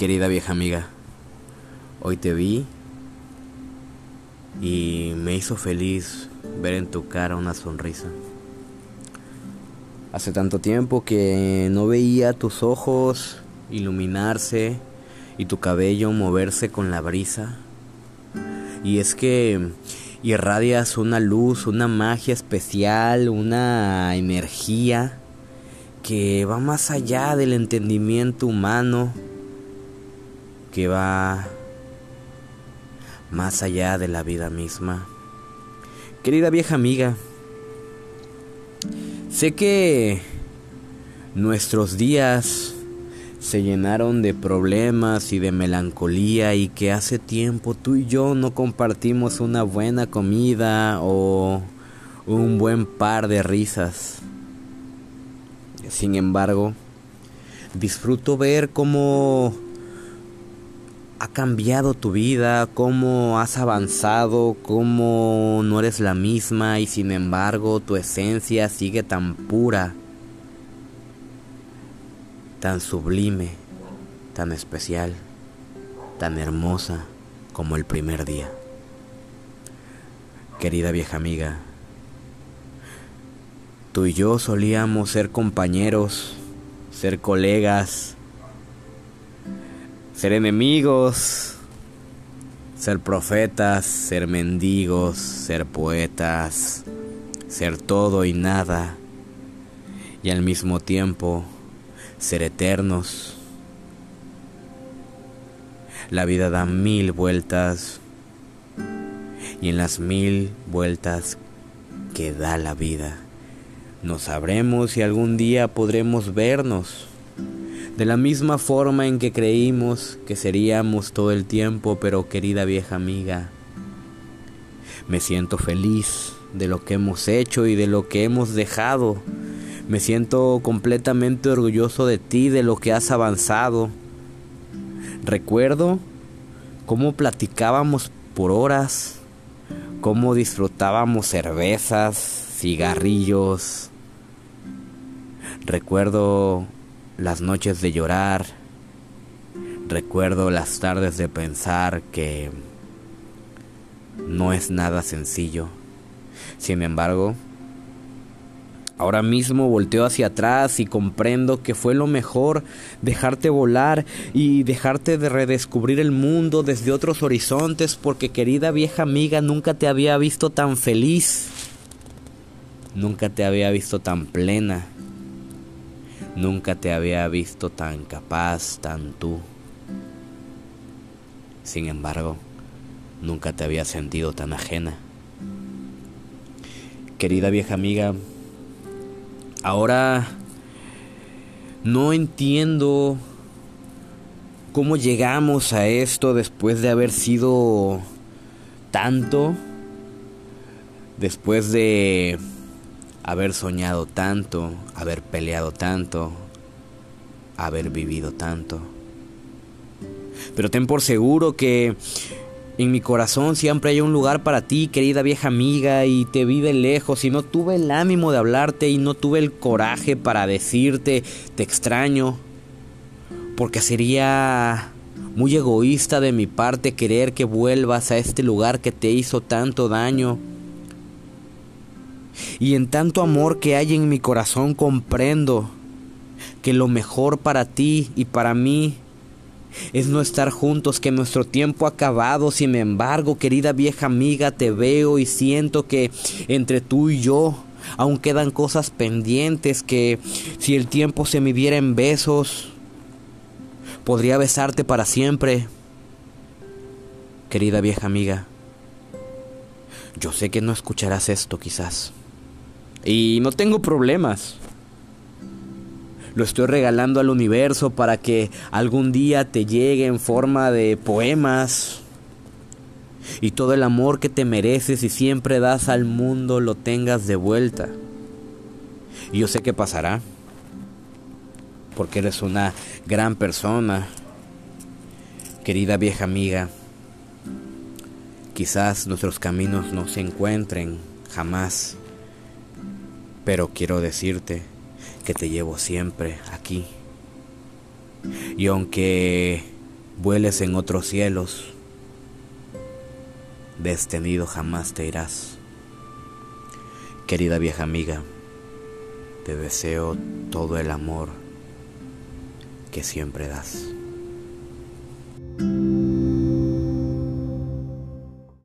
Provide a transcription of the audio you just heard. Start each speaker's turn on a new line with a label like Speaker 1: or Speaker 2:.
Speaker 1: Querida vieja amiga, hoy te vi y me hizo feliz ver en tu cara una sonrisa. Hace tanto tiempo que no veía tus ojos iluminarse y tu cabello moverse con la brisa. Y es que irradias una luz, una magia especial, una energía que va más allá del entendimiento humano, que va más allá de la vida misma. Querida vieja amiga, sé que nuestros días se llenaron de problemas y de melancolía y que hace tiempo tú y yo no compartimos una buena comida o un buen par de risas. Sin embargo, disfruto ver cómo ha cambiado tu vida, cómo has avanzado, cómo no eres la misma y sin embargo tu esencia sigue tan pura tan sublime, tan especial, tan hermosa como el primer día. Querida vieja amiga, tú y yo solíamos ser compañeros, ser colegas, ser enemigos, ser profetas, ser mendigos, ser poetas, ser todo y nada, y al mismo tiempo ser eternos. La vida da mil vueltas y en las mil vueltas que da la vida no sabremos si algún día podremos vernos de la misma forma en que creímos que seríamos todo el tiempo, pero querida vieja amiga, me siento feliz de lo que hemos hecho y de lo que hemos dejado me siento completamente orgulloso de ti, de lo que has avanzado. Recuerdo cómo platicábamos por horas, cómo disfrutábamos cervezas, cigarrillos. Recuerdo las noches de llorar. Recuerdo las tardes de pensar que no es nada sencillo. Sin embargo, Ahora mismo volteo hacia atrás y comprendo que fue lo mejor dejarte volar y dejarte de redescubrir el mundo desde otros horizontes porque querida vieja amiga nunca te había visto tan feliz, nunca te había visto tan plena, nunca te había visto tan capaz, tan tú. Sin embargo, nunca te había sentido tan ajena. Querida vieja amiga, Ahora no entiendo cómo llegamos a esto después de haber sido tanto, después de haber soñado tanto, haber peleado tanto, haber vivido tanto. Pero ten por seguro que en mi corazón siempre hay un lugar para ti, querida vieja amiga, y te vi de lejos y no tuve el ánimo de hablarte y no tuve el coraje para decirte te extraño, porque sería muy egoísta de mi parte querer que vuelvas a este lugar que te hizo tanto daño. Y en tanto amor que hay en mi corazón comprendo que lo mejor para ti y para mí es no estar juntos, que nuestro tiempo ha acabado. Sin embargo, querida vieja amiga, te veo y siento que entre tú y yo aún quedan cosas pendientes que si el tiempo se midiera en besos, podría besarte para siempre. Querida vieja amiga, yo sé que no escucharás esto quizás. Y no tengo problemas. Lo estoy regalando al universo para que algún día te llegue en forma de poemas. Y todo el amor que te mereces y siempre das al mundo lo tengas de vuelta. Y yo sé que pasará. Porque eres una gran persona. Querida vieja amiga. Quizás nuestros caminos no se encuentren jamás. Pero quiero decirte que te llevo siempre aquí. Y aunque vueles en otros cielos, destenido jamás te irás. Querida vieja amiga, te deseo todo el amor que siempre das.